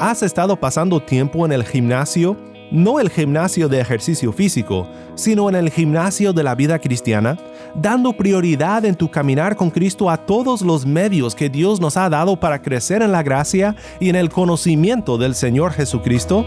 ¿Has estado pasando tiempo en el gimnasio? No el gimnasio de ejercicio físico, sino en el gimnasio de la vida cristiana, dando prioridad en tu caminar con Cristo a todos los medios que Dios nos ha dado para crecer en la gracia y en el conocimiento del Señor Jesucristo.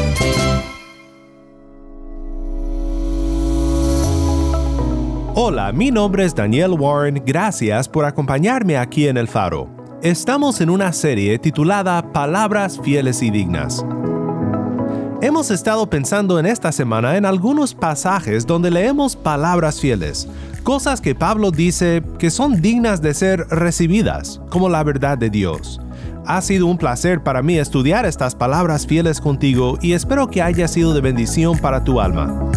Hola, mi nombre es Daniel Warren, gracias por acompañarme aquí en El Faro. Estamos en una serie titulada Palabras fieles y dignas. Hemos estado pensando en esta semana en algunos pasajes donde leemos palabras fieles, cosas que Pablo dice que son dignas de ser recibidas, como la verdad de Dios. Ha sido un placer para mí estudiar estas palabras fieles contigo y espero que haya sido de bendición para tu alma.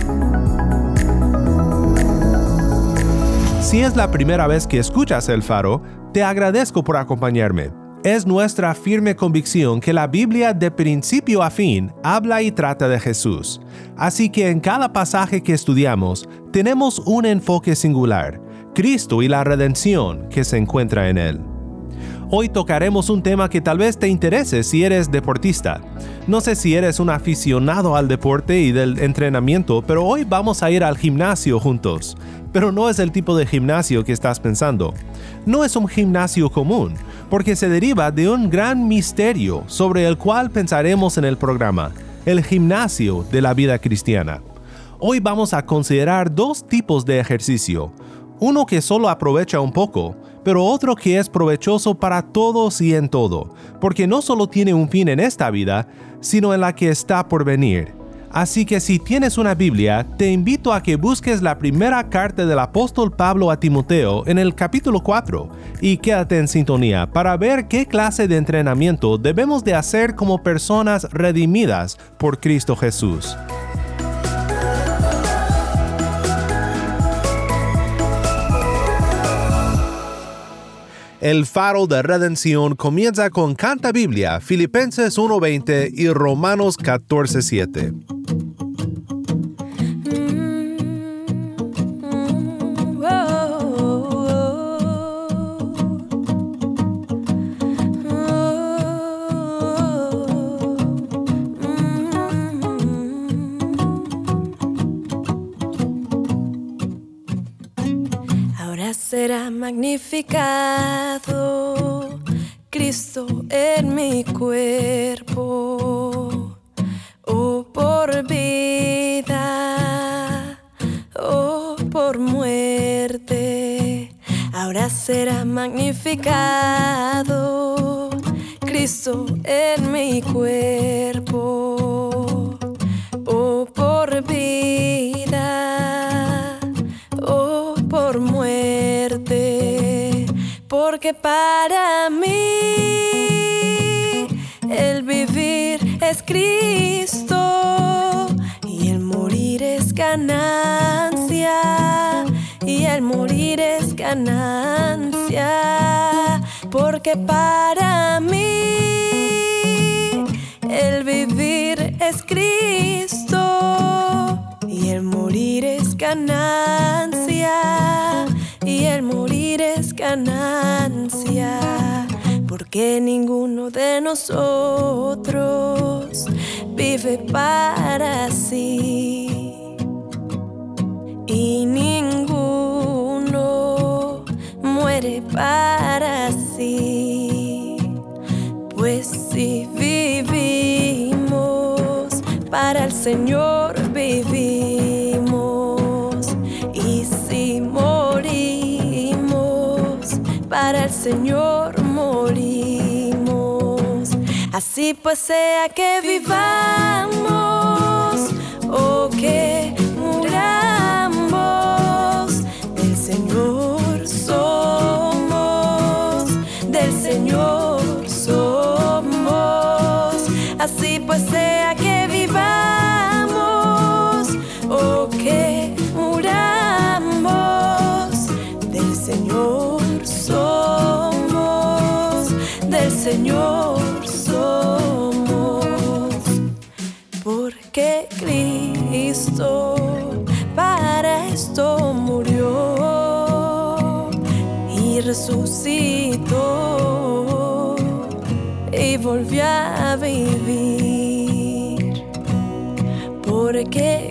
Si es la primera vez que escuchas El Faro, te agradezco por acompañarme. Es nuestra firme convicción que la Biblia de principio a fin habla y trata de Jesús. Así que en cada pasaje que estudiamos tenemos un enfoque singular, Cristo y la redención que se encuentra en él. Hoy tocaremos un tema que tal vez te interese si eres deportista. No sé si eres un aficionado al deporte y del entrenamiento, pero hoy vamos a ir al gimnasio juntos pero no es el tipo de gimnasio que estás pensando. No es un gimnasio común, porque se deriva de un gran misterio sobre el cual pensaremos en el programa, el gimnasio de la vida cristiana. Hoy vamos a considerar dos tipos de ejercicio, uno que solo aprovecha un poco, pero otro que es provechoso para todos y en todo, porque no solo tiene un fin en esta vida, sino en la que está por venir Así que si tienes una Biblia, te invito a que busques la primera carta del apóstol Pablo a Timoteo en el capítulo 4 y quédate en sintonía para ver qué clase de entrenamiento debemos de hacer como personas redimidas por Cristo Jesús. El faro de redención comienza con Canta Biblia, Filipenses 1.20 y Romanos 14.7. En mi cuerpo, oh por vida, oh por muerte porque para mí el vivir es Cristo y el morir es ganancia y el morir es ganancia porque para mí el vivir es Cristo y el morir es ganancia y el morir es ganancia, porque ninguno de nosotros vive para sí y ninguno muere para Señor vivimos y si para el Señor morimos. Así pues sea que vivamos o que Señor somos, porque Cristo para esto murió y resucitó y volvió a vivir, porque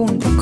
Cantabiblia.com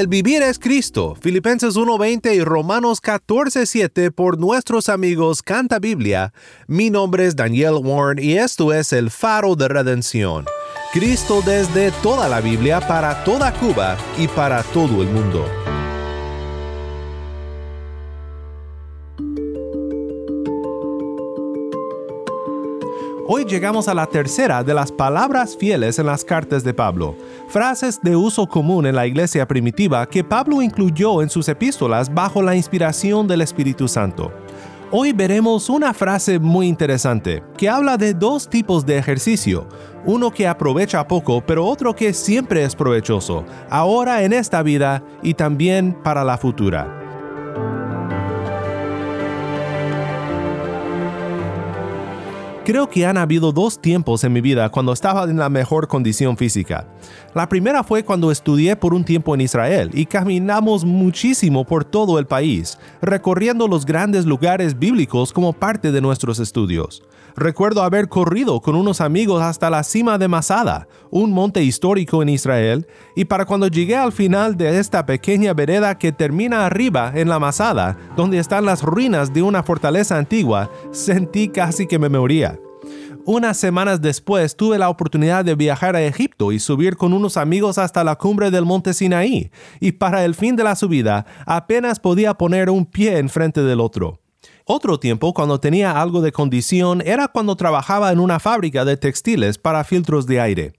El vivir es Cristo, Filipenses 1:20 y Romanos 14:7 por nuestros amigos Canta Biblia. Mi nombre es Daniel Warren y esto es el faro de redención. Cristo desde toda la Biblia para toda Cuba y para todo el mundo. Hoy llegamos a la tercera de las palabras fieles en las cartas de Pablo, frases de uso común en la iglesia primitiva que Pablo incluyó en sus epístolas bajo la inspiración del Espíritu Santo. Hoy veremos una frase muy interesante que habla de dos tipos de ejercicio, uno que aprovecha poco pero otro que siempre es provechoso, ahora en esta vida y también para la futura. Creo que han habido dos tiempos en mi vida cuando estaba en la mejor condición física. La primera fue cuando estudié por un tiempo en Israel y caminamos muchísimo por todo el país, recorriendo los grandes lugares bíblicos como parte de nuestros estudios. Recuerdo haber corrido con unos amigos hasta la cima de Masada, un monte histórico en Israel, y para cuando llegué al final de esta pequeña vereda que termina arriba en la Masada, donde están las ruinas de una fortaleza antigua, sentí casi que me moría. Unas semanas después tuve la oportunidad de viajar a Egipto y subir con unos amigos hasta la cumbre del monte Sinaí, y para el fin de la subida apenas podía poner un pie enfrente del otro. Otro tiempo, cuando tenía algo de condición, era cuando trabajaba en una fábrica de textiles para filtros de aire.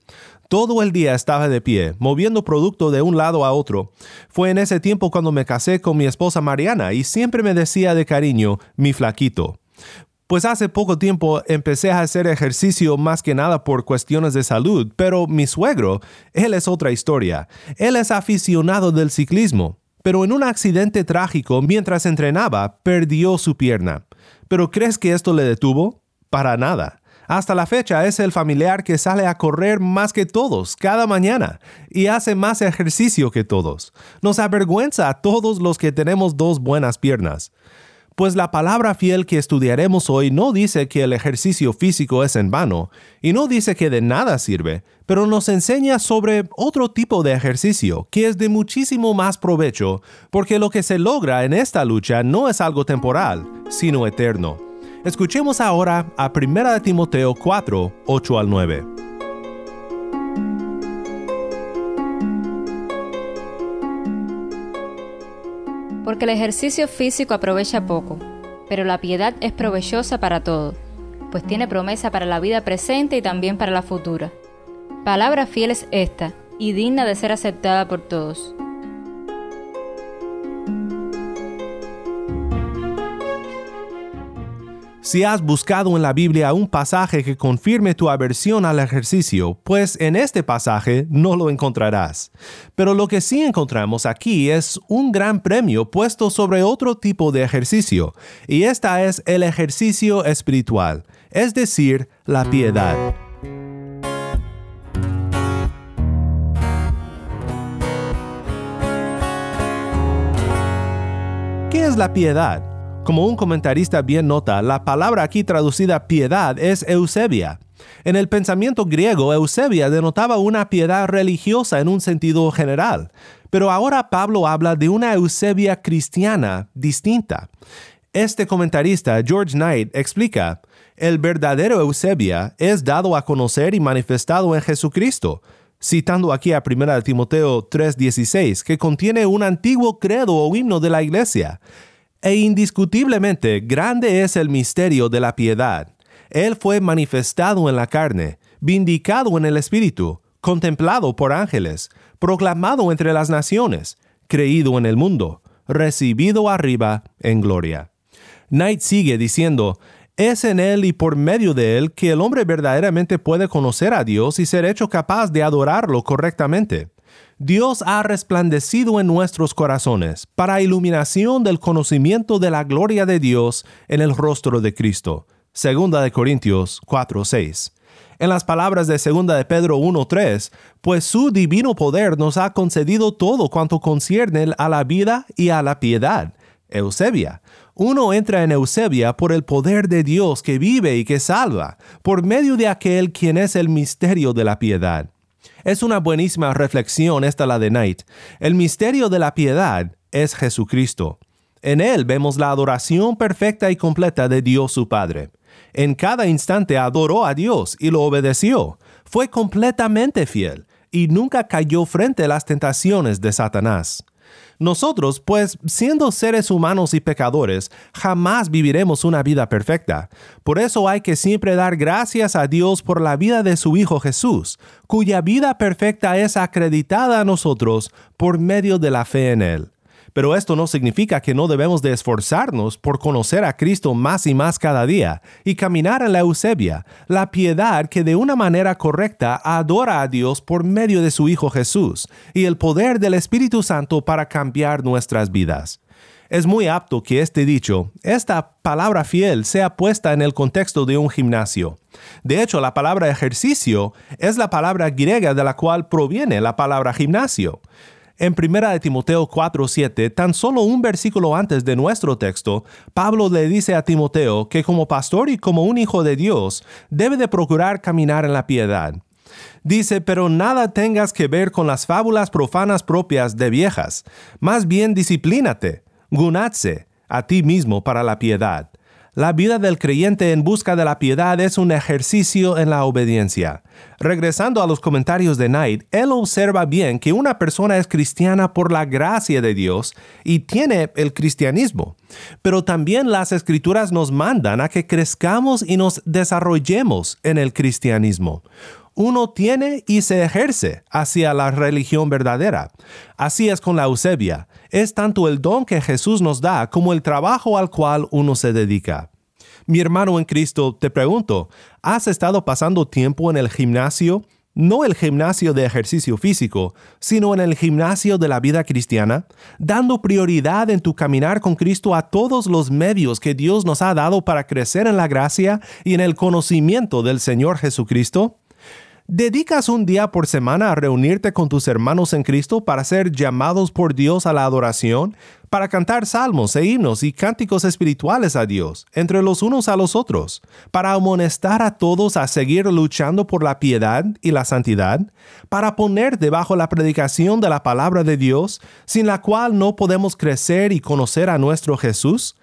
Todo el día estaba de pie, moviendo producto de un lado a otro. Fue en ese tiempo cuando me casé con mi esposa Mariana y siempre me decía de cariño, mi flaquito. Pues hace poco tiempo empecé a hacer ejercicio más que nada por cuestiones de salud, pero mi suegro, él es otra historia. Él es aficionado del ciclismo, pero en un accidente trágico mientras entrenaba perdió su pierna. ¿Pero crees que esto le detuvo? Para nada. Hasta la fecha es el familiar que sale a correr más que todos cada mañana y hace más ejercicio que todos. Nos avergüenza a todos los que tenemos dos buenas piernas. Pues la palabra fiel que estudiaremos hoy no dice que el ejercicio físico es en vano, y no dice que de nada sirve, pero nos enseña sobre otro tipo de ejercicio que es de muchísimo más provecho, porque lo que se logra en esta lucha no es algo temporal, sino eterno. Escuchemos ahora a 1 Timoteo 4, 8 al 9. Porque el ejercicio físico aprovecha poco, pero la piedad es provechosa para todo, pues tiene promesa para la vida presente y también para la futura. Palabra fiel es esta, y digna de ser aceptada por todos. Si has buscado en la Biblia un pasaje que confirme tu aversión al ejercicio, pues en este pasaje no lo encontrarás. Pero lo que sí encontramos aquí es un gran premio puesto sobre otro tipo de ejercicio, y esta es el ejercicio espiritual, es decir, la piedad. ¿Qué es la piedad? Como un comentarista bien nota, la palabra aquí traducida piedad es eusebia. En el pensamiento griego, eusebia denotaba una piedad religiosa en un sentido general, pero ahora Pablo habla de una eusebia cristiana distinta. Este comentarista, George Knight, explica, el verdadero eusebia es dado a conocer y manifestado en Jesucristo, citando aquí a 1 Timoteo 3:16, que contiene un antiguo credo o himno de la iglesia. E indiscutiblemente grande es el misterio de la piedad. Él fue manifestado en la carne, vindicado en el Espíritu, contemplado por ángeles, proclamado entre las naciones, creído en el mundo, recibido arriba en gloria. Knight sigue diciendo, es en Él y por medio de Él que el hombre verdaderamente puede conocer a Dios y ser hecho capaz de adorarlo correctamente. Dios ha resplandecido en nuestros corazones para iluminación del conocimiento de la gloria de Dios en el rostro de Cristo. Segunda de Corintios 4:6. En las palabras de Segunda de Pedro 1:3, pues su divino poder nos ha concedido todo cuanto concierne a la vida y a la piedad. Eusebia. Uno entra en Eusebia por el poder de Dios que vive y que salva, por medio de aquel quien es el misterio de la piedad. Es una buenísima reflexión esta la de Knight. El misterio de la piedad es Jesucristo. En Él vemos la adoración perfecta y completa de Dios su Padre. En cada instante adoró a Dios y lo obedeció. Fue completamente fiel y nunca cayó frente a las tentaciones de Satanás. Nosotros, pues, siendo seres humanos y pecadores, jamás viviremos una vida perfecta. Por eso hay que siempre dar gracias a Dios por la vida de su Hijo Jesús, cuya vida perfecta es acreditada a nosotros por medio de la fe en Él. Pero esto no significa que no debemos de esforzarnos por conocer a Cristo más y más cada día y caminar en la eusebia, la piedad que de una manera correcta adora a Dios por medio de su Hijo Jesús y el poder del Espíritu Santo para cambiar nuestras vidas. Es muy apto que este dicho, esta palabra fiel, sea puesta en el contexto de un gimnasio. De hecho, la palabra ejercicio es la palabra griega de la cual proviene la palabra gimnasio. En 1 de Timoteo 4:7, tan solo un versículo antes de nuestro texto, Pablo le dice a Timoteo que como pastor y como un hijo de Dios, debe de procurar caminar en la piedad. Dice, pero nada tengas que ver con las fábulas profanas propias de viejas, más bien disciplínate, gunatse a ti mismo para la piedad. La vida del creyente en busca de la piedad es un ejercicio en la obediencia. Regresando a los comentarios de Knight, él observa bien que una persona es cristiana por la gracia de Dios y tiene el cristianismo. Pero también las escrituras nos mandan a que crezcamos y nos desarrollemos en el cristianismo uno tiene y se ejerce hacia la religión verdadera. Así es con la Eusebia. Es tanto el don que Jesús nos da como el trabajo al cual uno se dedica. Mi hermano en Cristo, te pregunto, ¿has estado pasando tiempo en el gimnasio? No el gimnasio de ejercicio físico, sino en el gimnasio de la vida cristiana, dando prioridad en tu caminar con Cristo a todos los medios que Dios nos ha dado para crecer en la gracia y en el conocimiento del Señor Jesucristo? ¿Dedicas un día por semana a reunirte con tus hermanos en Cristo para ser llamados por Dios a la adoración, para cantar salmos e himnos y cánticos espirituales a Dios, entre los unos a los otros, para amonestar a todos a seguir luchando por la piedad y la santidad, para poner debajo la predicación de la palabra de Dios, sin la cual no podemos crecer y conocer a nuestro Jesús?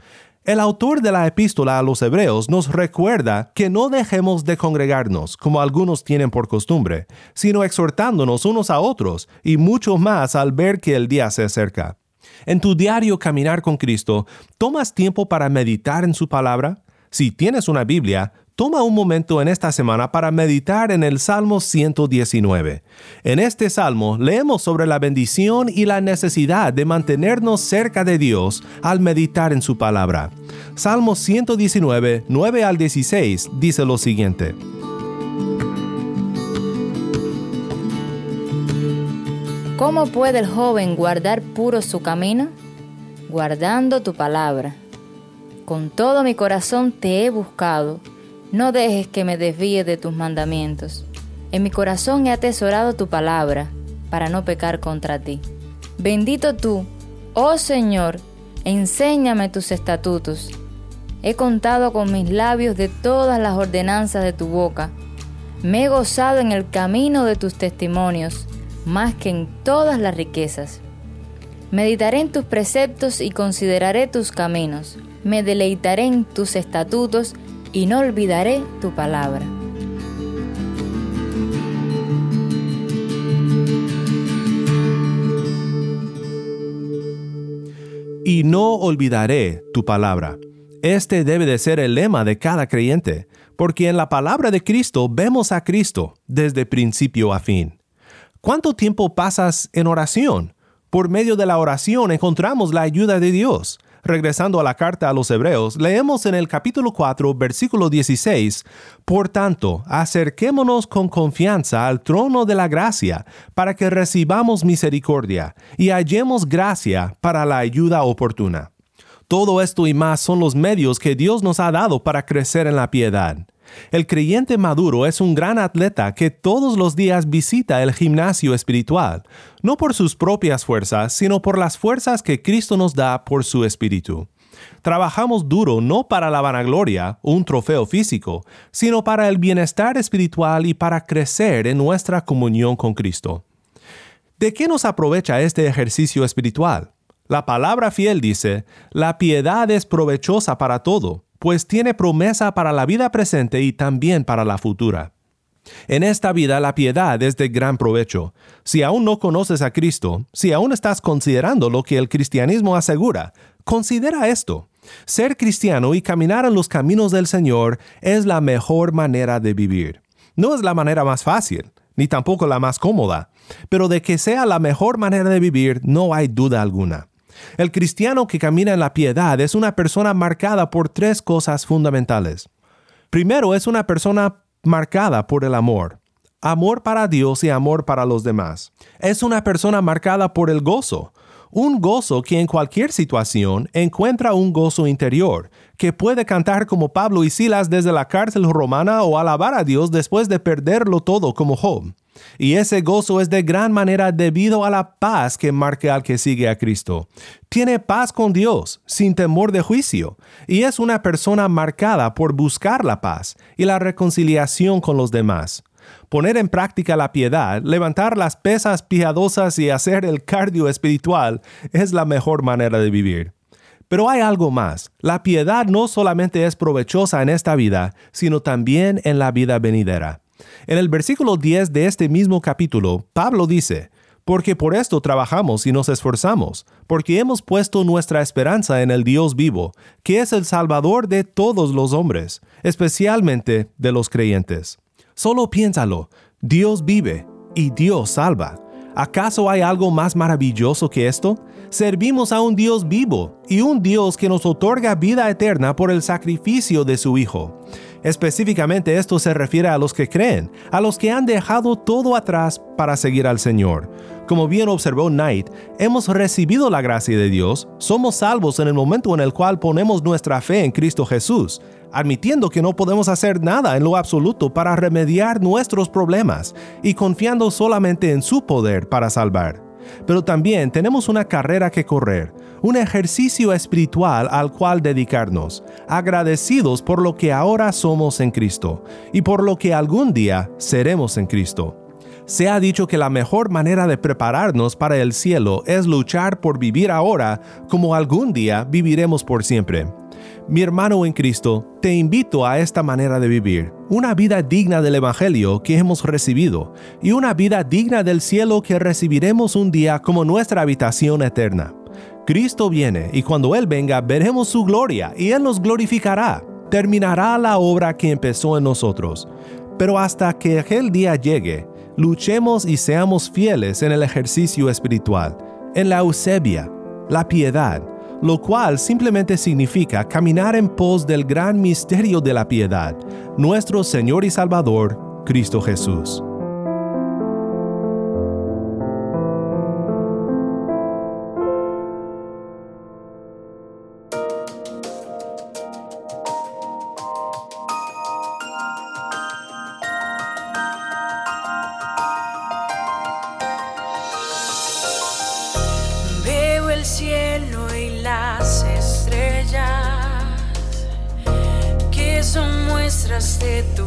El autor de la epístola a los Hebreos nos recuerda que no dejemos de congregarnos, como algunos tienen por costumbre, sino exhortándonos unos a otros, y mucho más al ver que el día se acerca. En tu diario caminar con Cristo, ¿tomas tiempo para meditar en su palabra? Si tienes una Biblia, toma un momento en esta semana para meditar en el Salmo 119. En este salmo leemos sobre la bendición y la necesidad de mantenernos cerca de Dios al meditar en su palabra. Salmo 119, 9 al 16 dice lo siguiente. ¿Cómo puede el joven guardar puro su camino? Guardando tu palabra. Con todo mi corazón te he buscado. No dejes que me desvíe de tus mandamientos. En mi corazón he atesorado tu palabra, para no pecar contra ti. Bendito tú, oh Señor, enséñame tus estatutos. He contado con mis labios de todas las ordenanzas de tu boca. Me he gozado en el camino de tus testimonios más que en todas las riquezas. Meditaré en tus preceptos y consideraré tus caminos. Me deleitaré en tus estatutos y no olvidaré tu palabra. Y no olvidaré tu palabra. Este debe de ser el lema de cada creyente, porque en la palabra de Cristo vemos a Cristo desde principio a fin. ¿Cuánto tiempo pasas en oración? Por medio de la oración encontramos la ayuda de Dios. Regresando a la carta a los Hebreos, leemos en el capítulo 4, versículo 16, Por tanto, acerquémonos con confianza al trono de la gracia, para que recibamos misericordia y hallemos gracia para la ayuda oportuna. Todo esto y más son los medios que Dios nos ha dado para crecer en la piedad. El creyente maduro es un gran atleta que todos los días visita el gimnasio espiritual, no por sus propias fuerzas, sino por las fuerzas que Cristo nos da por su espíritu. Trabajamos duro no para la vanagloria, un trofeo físico, sino para el bienestar espiritual y para crecer en nuestra comunión con Cristo. ¿De qué nos aprovecha este ejercicio espiritual? La palabra fiel dice, la piedad es provechosa para todo pues tiene promesa para la vida presente y también para la futura. En esta vida la piedad es de gran provecho. Si aún no conoces a Cristo, si aún estás considerando lo que el cristianismo asegura, considera esto. Ser cristiano y caminar en los caminos del Señor es la mejor manera de vivir. No es la manera más fácil, ni tampoco la más cómoda, pero de que sea la mejor manera de vivir no hay duda alguna. El cristiano que camina en la piedad es una persona marcada por tres cosas fundamentales. Primero, es una persona marcada por el amor. Amor para Dios y amor para los demás. Es una persona marcada por el gozo. Un gozo que en cualquier situación encuentra un gozo interior, que puede cantar como Pablo y Silas desde la cárcel romana o alabar a Dios después de perderlo todo como Job. Y ese gozo es de gran manera debido a la paz que marca al que sigue a Cristo. Tiene paz con Dios, sin temor de juicio, y es una persona marcada por buscar la paz y la reconciliación con los demás. Poner en práctica la piedad, levantar las pesas piadosas y hacer el cardio espiritual es la mejor manera de vivir. Pero hay algo más. La piedad no solamente es provechosa en esta vida, sino también en la vida venidera. En el versículo 10 de este mismo capítulo, Pablo dice, porque por esto trabajamos y nos esforzamos, porque hemos puesto nuestra esperanza en el Dios vivo, que es el Salvador de todos los hombres, especialmente de los creyentes. Solo piénsalo, Dios vive y Dios salva. ¿Acaso hay algo más maravilloso que esto? Servimos a un Dios vivo y un Dios que nos otorga vida eterna por el sacrificio de su Hijo. Específicamente esto se refiere a los que creen, a los que han dejado todo atrás para seguir al Señor. Como bien observó Knight, hemos recibido la gracia de Dios, somos salvos en el momento en el cual ponemos nuestra fe en Cristo Jesús, admitiendo que no podemos hacer nada en lo absoluto para remediar nuestros problemas y confiando solamente en su poder para salvar. Pero también tenemos una carrera que correr, un ejercicio espiritual al cual dedicarnos, agradecidos por lo que ahora somos en Cristo y por lo que algún día seremos en Cristo. Se ha dicho que la mejor manera de prepararnos para el cielo es luchar por vivir ahora como algún día viviremos por siempre. Mi hermano en Cristo, te invito a esta manera de vivir, una vida digna del Evangelio que hemos recibido y una vida digna del cielo que recibiremos un día como nuestra habitación eterna. Cristo viene y cuando Él venga veremos su gloria y Él nos glorificará. terminará la obra que empezó en nosotros. Pero hasta que aquel día llegue, luchemos y seamos fieles en el ejercicio espiritual, en la eusebia, la piedad, lo cual simplemente significa caminar en pos del gran misterio de la piedad, nuestro Señor y Salvador, Cristo Jesús. sit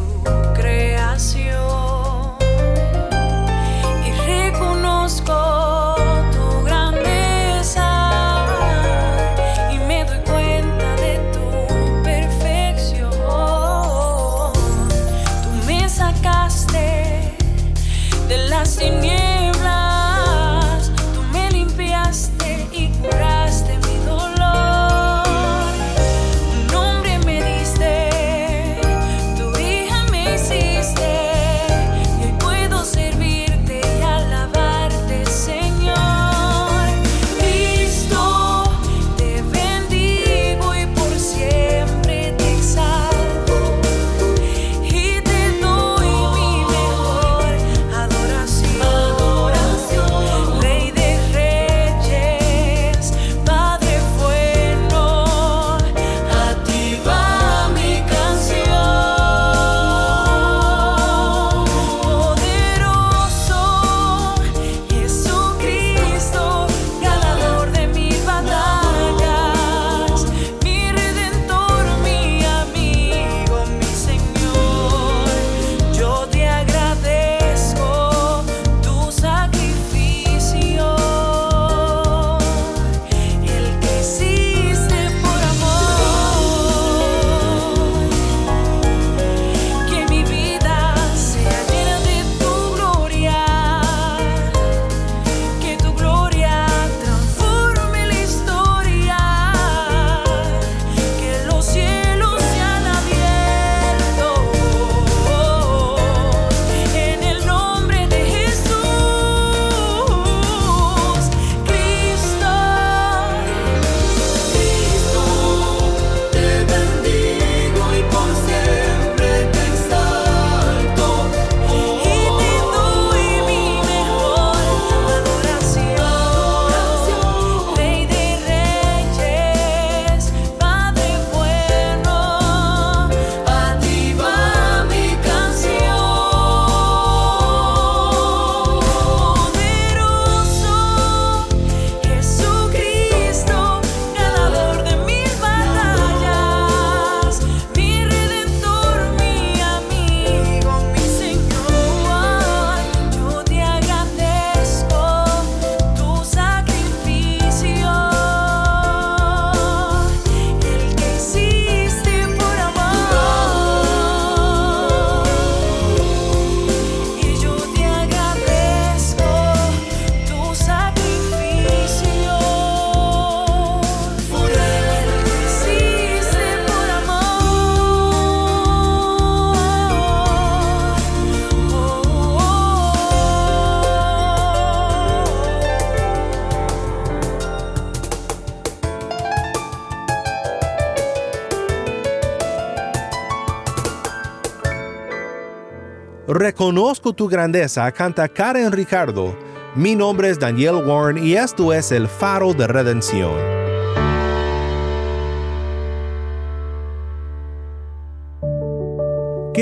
Reconozco tu grandeza, canta Karen Ricardo. Mi nombre es Daniel Warren y esto es el faro de redención.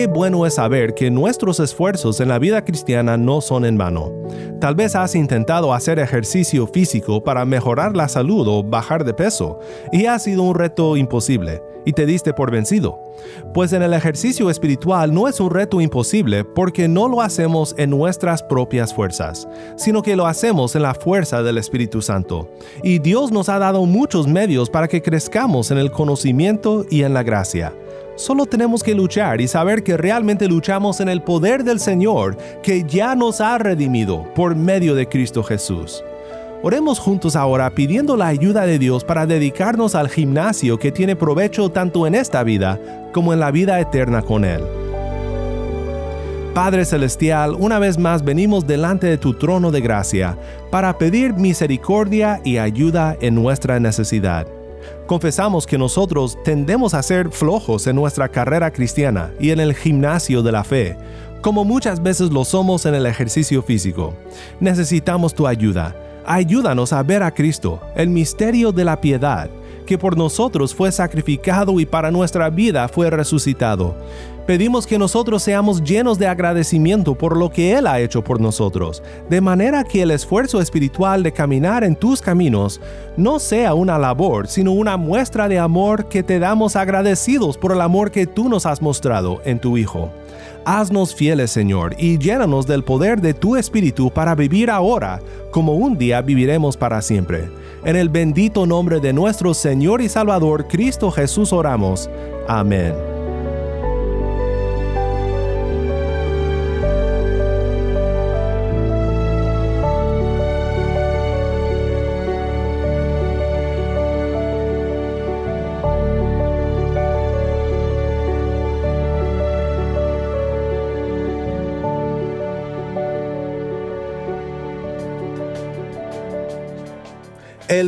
Qué bueno es saber que nuestros esfuerzos en la vida cristiana no son en vano. Tal vez has intentado hacer ejercicio físico para mejorar la salud o bajar de peso, y ha sido un reto imposible, y te diste por vencido. Pues en el ejercicio espiritual no es un reto imposible porque no lo hacemos en nuestras propias fuerzas, sino que lo hacemos en la fuerza del Espíritu Santo. Y Dios nos ha dado muchos medios para que crezcamos en el conocimiento y en la gracia. Solo tenemos que luchar y saber que realmente luchamos en el poder del Señor que ya nos ha redimido por medio de Cristo Jesús. Oremos juntos ahora pidiendo la ayuda de Dios para dedicarnos al gimnasio que tiene provecho tanto en esta vida como en la vida eterna con Él. Padre Celestial, una vez más venimos delante de tu trono de gracia para pedir misericordia y ayuda en nuestra necesidad. Confesamos que nosotros tendemos a ser flojos en nuestra carrera cristiana y en el gimnasio de la fe, como muchas veces lo somos en el ejercicio físico. Necesitamos tu ayuda Ayúdanos a ver a Cristo, el misterio de la piedad, que por nosotros fue sacrificado y para nuestra vida fue resucitado. Pedimos que nosotros seamos llenos de agradecimiento por lo que Él ha hecho por nosotros, de manera que el esfuerzo espiritual de caminar en tus caminos no sea una labor, sino una muestra de amor que te damos agradecidos por el amor que tú nos has mostrado en tu Hijo. Haznos fieles, Señor, y llénanos del poder de tu Espíritu para vivir ahora como un día viviremos para siempre. En el bendito nombre de nuestro Señor y Salvador Cristo Jesús oramos. Amén.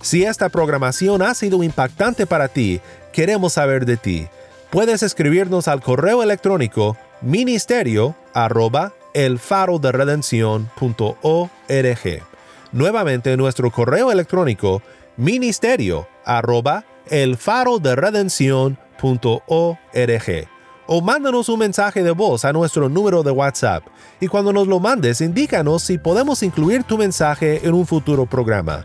Si esta programación ha sido impactante para ti, queremos saber de ti. Puedes escribirnos al correo electrónico ministerio arroba el Nuevamente nuestro correo electrónico ministerio arroba el faro de o mándanos un mensaje de voz a nuestro número de WhatsApp y cuando nos lo mandes indícanos si podemos incluir tu mensaje en un futuro programa.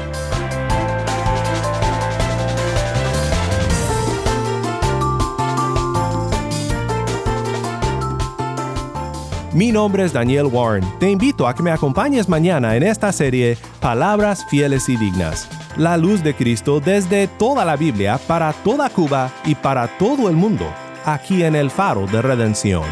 Mi nombre es Daniel Warren. Te invito a que me acompañes mañana en esta serie Palabras fieles y dignas. La luz de Cristo desde toda la Biblia para toda Cuba y para todo el mundo, aquí en el faro de redención.